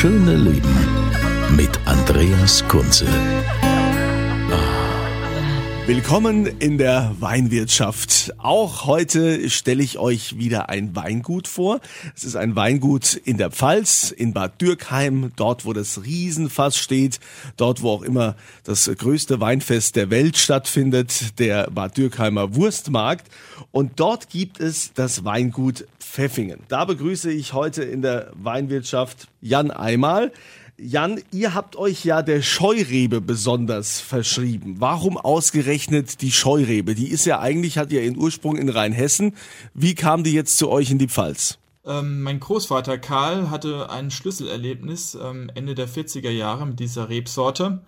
schöne Leben mit Andreas Kunze. Willkommen in der Weinwirtschaft. Auch heute stelle ich euch wieder ein Weingut vor. Es ist ein Weingut in der Pfalz, in Bad Dürkheim, dort wo das Riesenfass steht, dort wo auch immer das größte Weinfest der Welt stattfindet, der Bad Dürkheimer Wurstmarkt. Und dort gibt es das Weingut Pfeffingen. Da begrüße ich heute in der Weinwirtschaft Jan Eimal. Jan, ihr habt euch ja der Scheurebe besonders verschrieben. Warum ausgerechnet die Scheurebe? Die ist ja eigentlich, hat ja ihren Ursprung in Rheinhessen. Wie kam die jetzt zu euch in die Pfalz? Ähm, mein Großvater Karl hatte ein Schlüsselerlebnis ähm, Ende der 40er Jahre mit dieser Rebsorte.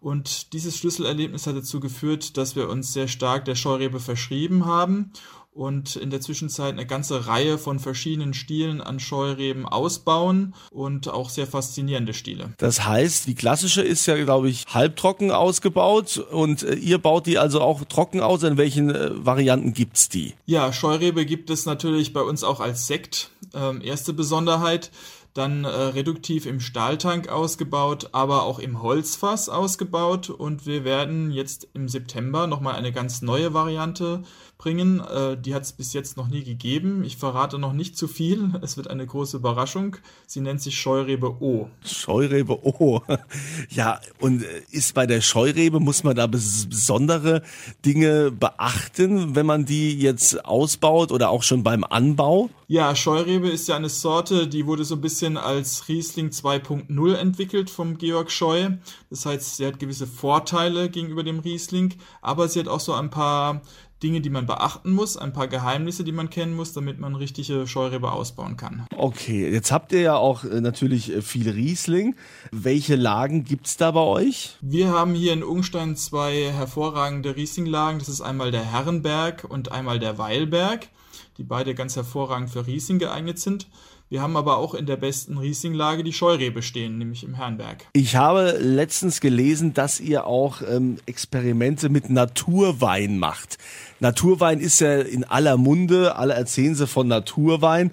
Und dieses Schlüsselerlebnis hat dazu geführt, dass wir uns sehr stark der Scheurebe verschrieben haben und in der Zwischenzeit eine ganze Reihe von verschiedenen Stilen an Scheureben ausbauen und auch sehr faszinierende Stile. Das heißt, die klassische ist ja, glaube ich, halbtrocken ausgebaut und äh, ihr baut die also auch trocken aus. In welchen äh, Varianten gibt's die? Ja, Scheurebe gibt es natürlich bei uns auch als Sekt. Ähm, erste Besonderheit dann äh, reduktiv im Stahltank ausgebaut, aber auch im Holzfass ausgebaut und wir werden jetzt im September nochmal eine ganz neue Variante bringen. Äh, die hat es bis jetzt noch nie gegeben. Ich verrate noch nicht zu viel. Es wird eine große Überraschung. Sie nennt sich Scheurebe O. Scheurebe O. Ja, und äh, ist bei der Scheurebe, muss man da besondere Dinge beachten, wenn man die jetzt ausbaut oder auch schon beim Anbau? Ja, Scheurebe ist ja eine Sorte, die wurde so ein bisschen als Riesling 2.0 entwickelt vom Georg Scheu. Das heißt, sie hat gewisse Vorteile gegenüber dem Riesling, aber sie hat auch so ein paar Dinge, die man beachten muss, ein paar Geheimnisse, die man kennen muss, damit man richtige Scheurebe ausbauen kann. Okay, jetzt habt ihr ja auch äh, natürlich äh, viel Riesling. Welche Lagen gibt's da bei euch? Wir haben hier in Ungstein zwei hervorragende Riesling-Lagen. Das ist einmal der Herrenberg und einmal der Weilberg, die beide ganz hervorragend für Riesling geeignet sind. Wir haben aber auch in der besten Rieslinglage die Scheurebe stehen, nämlich im Herrenberg. Ich habe letztens gelesen, dass ihr auch ähm, Experimente mit Naturwein macht. Naturwein ist ja in aller Munde, alle erzählen sie von Naturwein.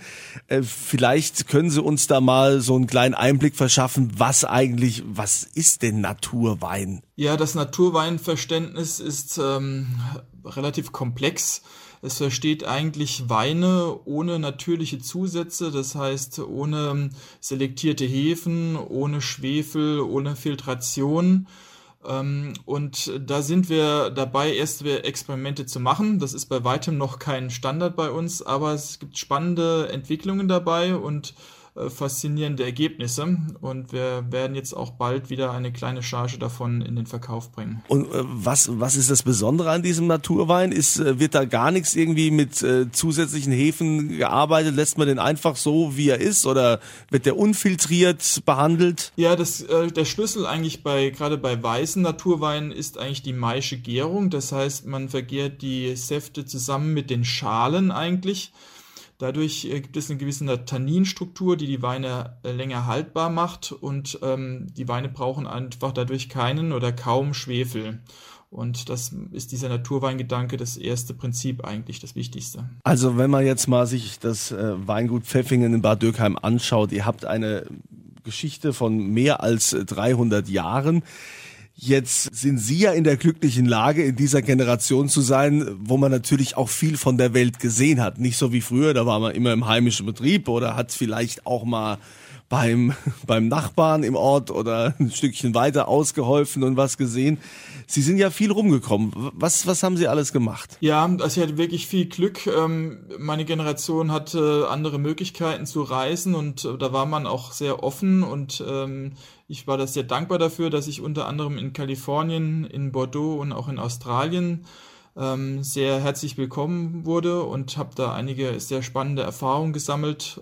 Äh, vielleicht können Sie uns da mal so einen kleinen Einblick verschaffen, was eigentlich, was ist denn Naturwein? Ja, das Naturweinverständnis ist ähm, relativ komplex. Es versteht eigentlich Weine ohne natürliche Zusätze, das heißt ohne selektierte Hefen, ohne Schwefel, ohne Filtration. Ähm, und da sind wir dabei, erste Experimente zu machen. Das ist bei weitem noch kein Standard bei uns, aber es gibt spannende Entwicklungen dabei und äh, faszinierende Ergebnisse und wir werden jetzt auch bald wieder eine kleine Charge davon in den Verkauf bringen. Und äh, was, was ist das Besondere an diesem Naturwein? Ist, äh, wird da gar nichts irgendwie mit äh, zusätzlichen Hefen gearbeitet? Lässt man den einfach so, wie er ist oder wird der unfiltriert behandelt? Ja, das, äh, der Schlüssel eigentlich bei, gerade bei weißen Naturweinen ist eigentlich die maische Gärung. Das heißt, man vergärt die Säfte zusammen mit den Schalen eigentlich. Dadurch äh, gibt es eine gewisse Tanninstruktur, die die Weine äh, länger haltbar macht und ähm, die Weine brauchen einfach dadurch keinen oder kaum Schwefel. Und das ist dieser Naturweingedanke das erste Prinzip eigentlich, das Wichtigste. Also wenn man jetzt mal sich das äh, Weingut Pfeffingen in Bad Dürkheim anschaut, ihr habt eine Geschichte von mehr als 300 Jahren. Jetzt sind Sie ja in der glücklichen Lage, in dieser Generation zu sein, wo man natürlich auch viel von der Welt gesehen hat. Nicht so wie früher, da war man immer im heimischen Betrieb oder hat vielleicht auch mal beim, beim Nachbarn im Ort oder ein Stückchen weiter ausgeholfen und was gesehen. Sie sind ja viel rumgekommen. Was, was haben Sie alles gemacht? Ja, also ich hatte wirklich viel Glück. Ähm, meine Generation hatte andere Möglichkeiten zu reisen und äh, da war man auch sehr offen und ähm, ich war da sehr dankbar dafür, dass ich unter anderem in Kalifornien, in Bordeaux und auch in Australien ähm, sehr herzlich willkommen wurde und habe da einige sehr spannende Erfahrungen gesammelt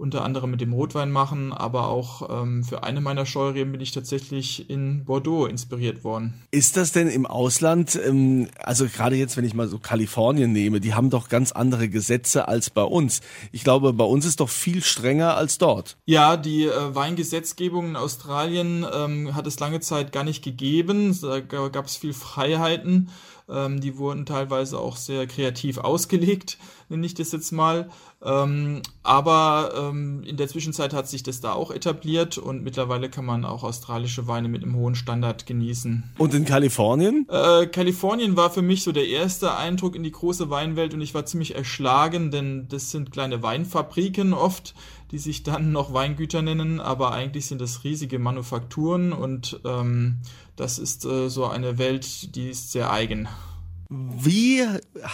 unter anderem mit dem Rotwein machen, aber auch ähm, für eine meiner Scheureben bin ich tatsächlich in Bordeaux inspiriert worden. Ist das denn im Ausland, ähm, also gerade jetzt, wenn ich mal so Kalifornien nehme, die haben doch ganz andere Gesetze als bei uns. Ich glaube, bei uns ist doch viel strenger als dort. Ja, die äh, Weingesetzgebung in Australien ähm, hat es lange Zeit gar nicht gegeben. Da gab es viel Freiheiten. Ähm, die wurden teilweise auch sehr kreativ ausgelegt, nenne ich das jetzt mal. Ähm, aber ähm, in der Zwischenzeit hat sich das da auch etabliert und mittlerweile kann man auch australische Weine mit einem hohen Standard genießen. Und in Kalifornien? Äh, Kalifornien war für mich so der erste Eindruck in die große Weinwelt und ich war ziemlich erschlagen, denn das sind kleine Weinfabriken oft, die sich dann noch Weingüter nennen, aber eigentlich sind das riesige Manufakturen und ähm, das ist äh, so eine Welt, die ist sehr eigen. Wie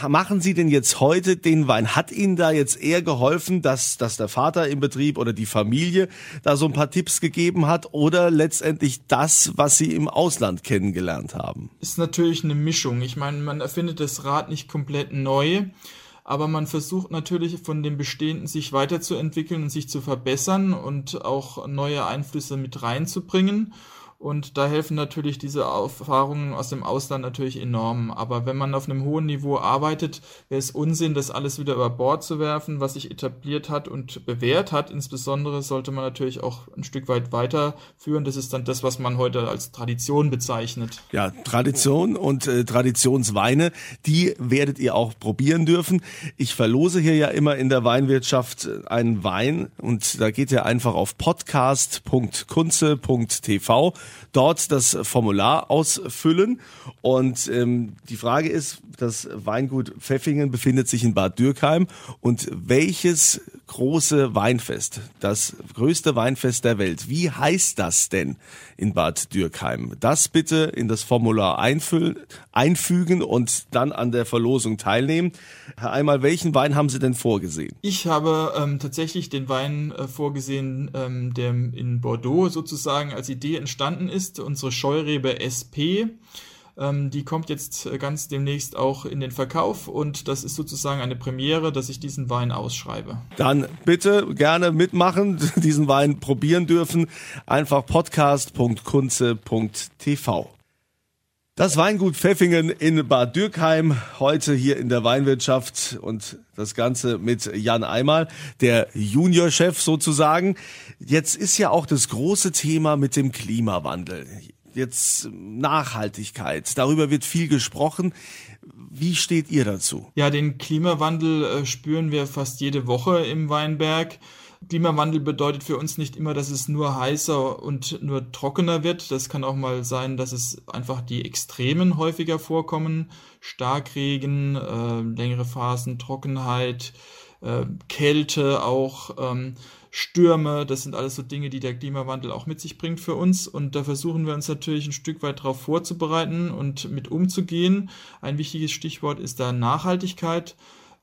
machen Sie denn jetzt heute den Wein? Hat Ihnen da jetzt eher geholfen, dass, dass der Vater im Betrieb oder die Familie da so ein paar Tipps gegeben hat oder letztendlich das, was Sie im Ausland kennengelernt haben? Ist natürlich eine Mischung. Ich meine, man erfindet das Rad nicht komplett neu, aber man versucht natürlich von dem Bestehenden sich weiterzuentwickeln und sich zu verbessern und auch neue Einflüsse mit reinzubringen. Und da helfen natürlich diese Erfahrungen aus dem Ausland natürlich enorm. Aber wenn man auf einem hohen Niveau arbeitet, wäre es Unsinn, das alles wieder über Bord zu werfen, was sich etabliert hat und bewährt hat. Insbesondere sollte man natürlich auch ein Stück weit weiterführen. Das ist dann das, was man heute als Tradition bezeichnet. Ja, Tradition und äh, Traditionsweine, die werdet ihr auch probieren dürfen. Ich verlose hier ja immer in der Weinwirtschaft einen Wein und da geht ihr einfach auf podcast.kunze.tv dort das Formular ausfüllen. Und ähm, die Frage ist, das Weingut Pfeffingen befindet sich in Bad Dürkheim. Und welches große Weinfest, das größte Weinfest der Welt, wie heißt das denn in Bad Dürkheim? Das bitte in das Formular einfüllen, einfügen und dann an der Verlosung teilnehmen. Herr Einmal, welchen Wein haben Sie denn vorgesehen? Ich habe ähm, tatsächlich den Wein äh, vorgesehen, ähm, der in Bordeaux sozusagen als Idee entstanden ist, unsere Scheurebe SP. Ähm, die kommt jetzt äh, ganz demnächst auch in den Verkauf und das ist sozusagen eine Premiere, dass ich diesen Wein ausschreibe. Dann bitte gerne mitmachen, diesen Wein probieren dürfen. Einfach podcast.kunze.tv. Das Weingut Pfeffingen in Bad Dürkheim, heute hier in der Weinwirtschaft und das Ganze mit Jan Eimal, der Juniorchef sozusagen. Jetzt ist ja auch das große Thema mit dem Klimawandel jetzt Nachhaltigkeit. Darüber wird viel gesprochen. Wie steht ihr dazu? Ja, den Klimawandel äh, spüren wir fast jede Woche im Weinberg. Klimawandel bedeutet für uns nicht immer, dass es nur heißer und nur trockener wird. Das kann auch mal sein, dass es einfach die Extremen häufiger vorkommen. Starkregen, äh, längere Phasen, Trockenheit, äh, Kälte auch. Ähm, Stürme, das sind alles so Dinge, die der Klimawandel auch mit sich bringt für uns. Und da versuchen wir uns natürlich ein Stück weit darauf vorzubereiten und mit umzugehen. Ein wichtiges Stichwort ist da Nachhaltigkeit.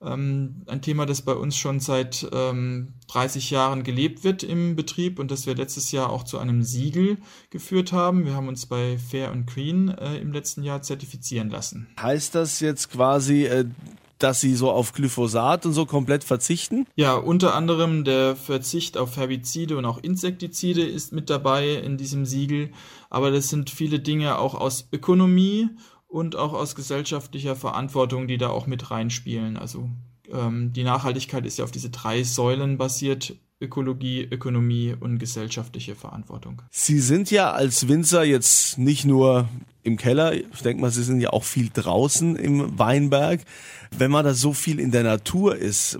Ähm, ein Thema, das bei uns schon seit ähm, 30 Jahren gelebt wird im Betrieb und das wir letztes Jahr auch zu einem Siegel geführt haben. Wir haben uns bei Fair and Green äh, im letzten Jahr zertifizieren lassen. Heißt das jetzt quasi, äh, dass sie so auf Glyphosat und so komplett verzichten? Ja, unter anderem der Verzicht auf Herbizide und auch Insektizide ist mit dabei in diesem Siegel. Aber das sind viele Dinge auch aus Ökonomie und auch aus gesellschaftlicher Verantwortung, die da auch mit reinspielen. Also ähm, die Nachhaltigkeit ist ja auf diese drei Säulen basiert. Ökologie, Ökonomie und gesellschaftliche Verantwortung. Sie sind ja als Winzer jetzt nicht nur im Keller. Ich denke mal, Sie sind ja auch viel draußen im Weinberg. Wenn man da so viel in der Natur ist,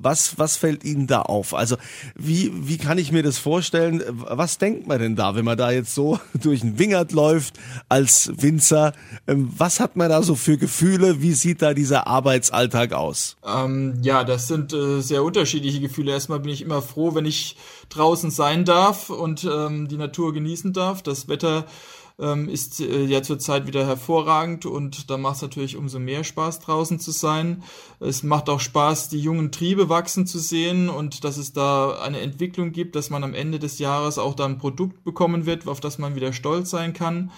was, was fällt Ihnen da auf? Also wie, wie kann ich mir das vorstellen? Was denkt man denn da, wenn man da jetzt so durch den Wingert läuft als Winzer? Ähm, was hat man da so für Gefühle? Wie sieht da dieser Arbeitsalltag aus? Ähm, ja, das sind äh, sehr unterschiedliche Gefühle. Erstmal bin ich immer froh, wenn ich draußen sein darf und ähm, die Natur genießen darf. Das Wetter ähm, ist äh, ja zurzeit wieder hervorragend und da macht es natürlich umso mehr Spaß draußen zu sein. Es macht auch Spaß, die jungen Triebe wachsen zu sehen und dass es da eine Entwicklung gibt, dass man am Ende des Jahres auch da ein Produkt bekommen wird, auf das man wieder stolz sein kann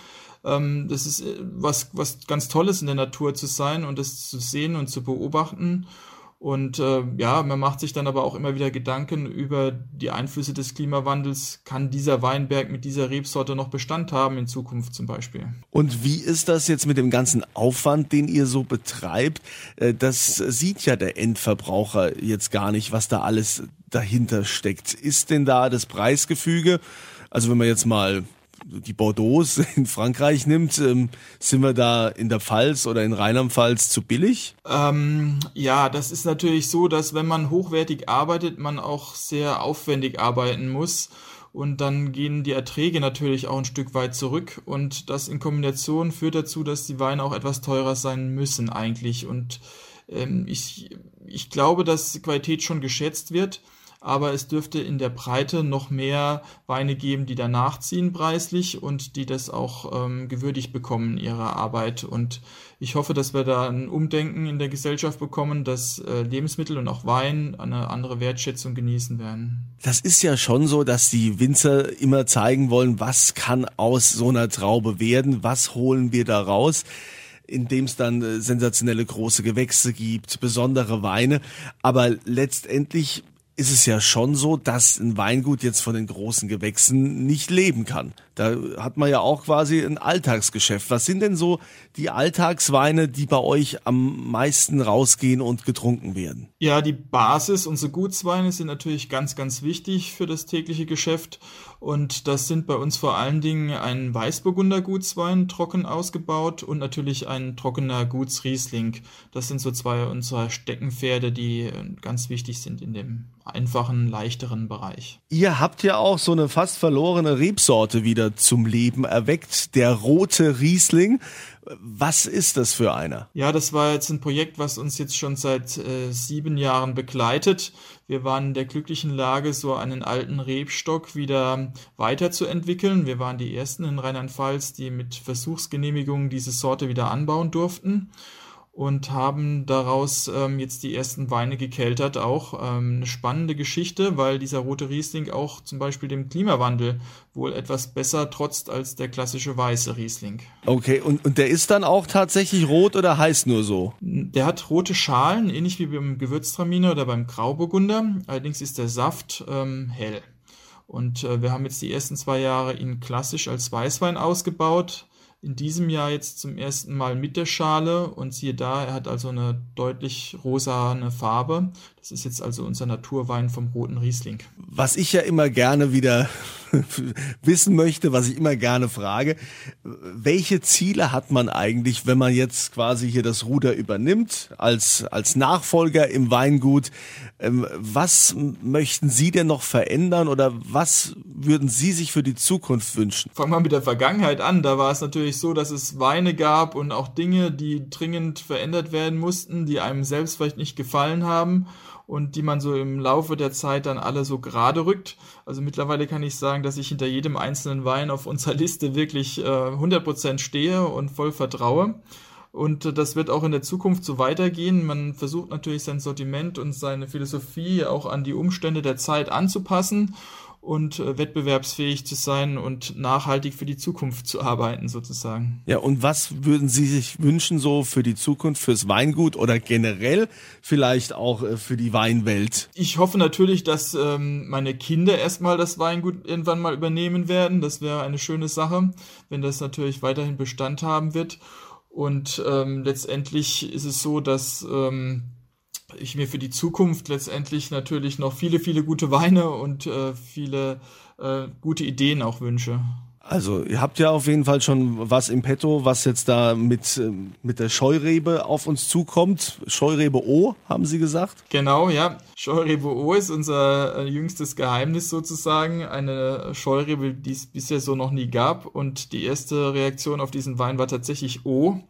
ähm, das ist äh, was, was ganz Tolles in der Natur zu sein und das zu sehen und zu beobachten. Und äh, ja, man macht sich dann aber auch immer wieder Gedanken über die Einflüsse des Klimawandels. Kann dieser Weinberg mit dieser Rebsorte noch Bestand haben in Zukunft zum Beispiel? Und wie ist das jetzt mit dem ganzen Aufwand, den ihr so betreibt? Äh, das sieht ja der Endverbraucher jetzt gar nicht, was da alles dahinter steckt. Ist denn da das Preisgefüge? Also wenn man jetzt mal die Bordeaux in Frankreich nimmt, ähm, sind wir da in der Pfalz oder in Rheinland-Pfalz zu billig? Ähm, ja, das ist natürlich so, dass wenn man hochwertig arbeitet, man auch sehr aufwendig arbeiten muss. Und dann gehen die Erträge natürlich auch ein Stück weit zurück. Und das in Kombination führt dazu, dass die Weine auch etwas teurer sein müssen eigentlich. Und ähm, ich, ich glaube, dass Qualität schon geschätzt wird aber es dürfte in der Breite noch mehr Weine geben, die danach ziehen preislich und die das auch ähm, gewürdigt bekommen, ihre Arbeit. Und ich hoffe, dass wir da ein Umdenken in der Gesellschaft bekommen, dass äh, Lebensmittel und auch Wein eine andere Wertschätzung genießen werden. Das ist ja schon so, dass die Winzer immer zeigen wollen, was kann aus so einer Traube werden, was holen wir da raus in dem es dann äh, sensationelle große Gewächse gibt, besondere Weine. Aber letztendlich ist es ja schon so, dass ein Weingut jetzt von den großen Gewächsen nicht leben kann. Da hat man ja auch quasi ein Alltagsgeschäft. Was sind denn so die Alltagsweine, die bei euch am meisten rausgehen und getrunken werden? Ja, die Basis, unsere Gutsweine sind natürlich ganz, ganz wichtig für das tägliche Geschäft. Und das sind bei uns vor allen Dingen ein Weißburgunder Gutswein, trocken ausgebaut und natürlich ein trockener Gutsriesling. Das sind so zwei unserer Steckenpferde, die ganz wichtig sind in dem einfachen, leichteren Bereich. Ihr habt ja auch so eine fast verlorene Rebsorte wieder zum Leben erweckt, der rote Riesling. Was ist das für einer? Ja, das war jetzt ein Projekt, was uns jetzt schon seit äh, sieben Jahren begleitet. Wir waren in der glücklichen Lage, so einen alten Rebstock wieder weiterzuentwickeln. Wir waren die ersten in Rheinland-Pfalz, die mit Versuchsgenehmigungen diese Sorte wieder anbauen durften und haben daraus ähm, jetzt die ersten Weine gekeltert. Auch ähm, eine spannende Geschichte, weil dieser rote Riesling auch zum Beispiel dem Klimawandel wohl etwas besser trotzt als der klassische weiße Riesling. Okay, und, und der ist dann auch tatsächlich rot oder heißt nur so? Der hat rote Schalen, ähnlich wie beim Gewürztraminer oder beim Grauburgunder. Allerdings ist der Saft ähm, hell. Und äh, wir haben jetzt die ersten zwei Jahre ihn klassisch als Weißwein ausgebaut in diesem Jahr jetzt zum ersten Mal mit der Schale und siehe da, er hat also eine deutlich rosane Farbe. Das ist jetzt also unser Naturwein vom roten Riesling. Was ich ja immer gerne wieder wissen möchte, was ich immer gerne frage, welche Ziele hat man eigentlich, wenn man jetzt quasi hier das Ruder übernimmt als, als Nachfolger im Weingut? Ähm, was möchten Sie denn noch verändern oder was würden Sie sich für die Zukunft wünschen? Fangen wir mit der Vergangenheit an. Da war es natürlich so, dass es Weine gab und auch Dinge, die dringend verändert werden mussten, die einem selbst vielleicht nicht gefallen haben und die man so im Laufe der Zeit dann alle so gerade rückt. Also mittlerweile kann ich sagen, dass ich hinter jedem einzelnen Wein auf unserer Liste wirklich äh, 100% stehe und voll vertraue. Und äh, das wird auch in der Zukunft so weitergehen. Man versucht natürlich sein Sortiment und seine Philosophie auch an die Umstände der Zeit anzupassen und äh, wettbewerbsfähig zu sein und nachhaltig für die Zukunft zu arbeiten sozusagen. Ja, und was würden Sie sich wünschen so für die Zukunft, fürs Weingut oder generell vielleicht auch äh, für die Weinwelt? Ich hoffe natürlich, dass ähm, meine Kinder erstmal das Weingut irgendwann mal übernehmen werden. Das wäre eine schöne Sache, wenn das natürlich weiterhin Bestand haben wird. Und ähm, letztendlich ist es so, dass ähm, ich mir für die Zukunft letztendlich natürlich noch viele, viele gute Weine und äh, viele äh, gute Ideen auch wünsche. Also ihr habt ja auf jeden Fall schon was im Petto, was jetzt da mit, äh, mit der Scheurebe auf uns zukommt. Scheurebe O, haben Sie gesagt? Genau, ja. Scheurebe O ist unser äh, jüngstes Geheimnis sozusagen. Eine Scheurebe, die es bisher so noch nie gab. Und die erste Reaktion auf diesen Wein war tatsächlich O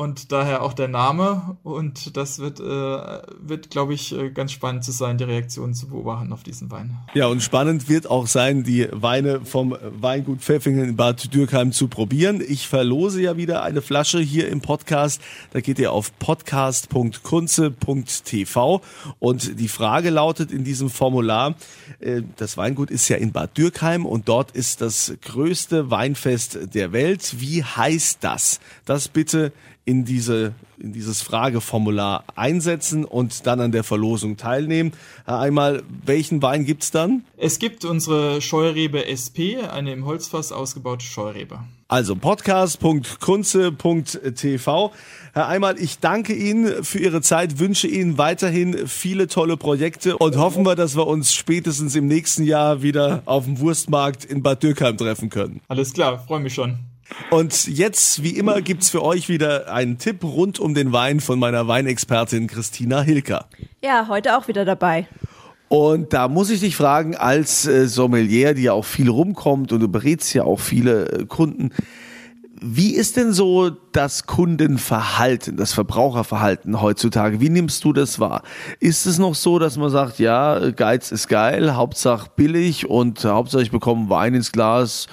und daher auch der Name. Und das wird, äh, wird glaube ich, äh, ganz spannend zu sein, die Reaktionen zu beobachten auf diesen Wein. Ja, und spannend wird auch sein, die Weine vom Weingut Pfeffingen in Bad Dürkheim zu probieren. Ich verlose ja wieder eine Flasche hier im Podcast. Da geht ihr auf podcast.kunze.tv und die Frage lautet in diesem Formular, äh, das Weingut ist ja in Bad Dürkheim und dort ist das größte Weinfest der Welt. Wie heißt das? Das bitte in diese in dieses Frageformular einsetzen und dann an der Verlosung teilnehmen. Einmal, welchen Wein gibt's dann? Es gibt unsere Scheurebe SP, eine im Holzfass ausgebaute Scheurebe. Also podcast.kunze.tv. Herr Einmal, ich danke Ihnen für Ihre Zeit, wünsche Ihnen weiterhin viele tolle Projekte und hoffen wir, dass wir uns spätestens im nächsten Jahr wieder auf dem Wurstmarkt in Bad Dürkheim treffen können. Alles klar, freue mich schon. Und jetzt, wie immer, gibt's für euch wieder einen Tipp rund um den Wein von meiner Weinexpertin Christina Hilker. Ja, heute auch wieder dabei. Und da muss ich dich fragen, als äh, Sommelier, die ja auch viel rumkommt und du berätst ja auch viele äh, Kunden, wie ist denn so das Kundenverhalten, das Verbraucherverhalten heutzutage? Wie nimmst du das wahr? Ist es noch so, dass man sagt, ja, Geiz ist geil, Hauptsache billig und Hauptsache ich bekomme Wein ins Glas,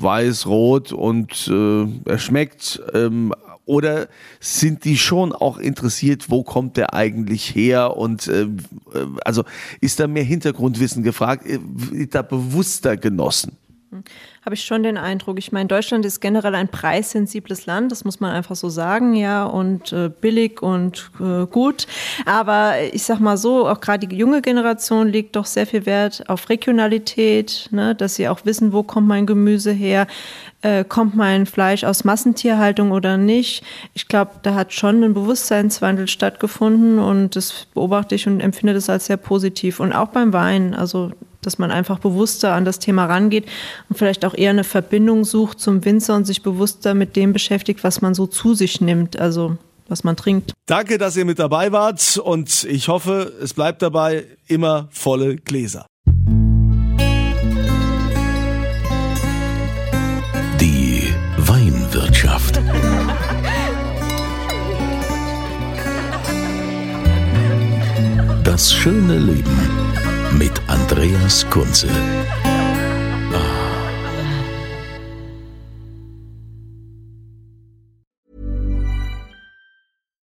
weiß, rot und äh, er schmeckt. Ähm, oder sind die schon auch interessiert, wo kommt der eigentlich her? Und äh, also ist da mehr Hintergrundwissen gefragt, wird da bewusster genossen? Habe ich schon den Eindruck. Ich meine, Deutschland ist generell ein preissensibles Land, das muss man einfach so sagen, ja, und äh, billig und äh, gut. Aber ich sag mal so, auch gerade die junge Generation legt doch sehr viel Wert auf Regionalität, ne, dass sie auch wissen, wo kommt mein Gemüse her, äh, kommt mein Fleisch aus Massentierhaltung oder nicht. Ich glaube, da hat schon ein Bewusstseinswandel stattgefunden und das beobachte ich und empfinde das als sehr positiv. Und auch beim Wein, also dass man einfach bewusster an das Thema rangeht und vielleicht auch eher eine Verbindung sucht zum Winzer und sich bewusster mit dem beschäftigt, was man so zu sich nimmt, also was man trinkt. Danke, dass ihr mit dabei wart und ich hoffe, es bleibt dabei immer volle Gläser. Die Weinwirtschaft. Das schöne Leben mit Andreas Kunze.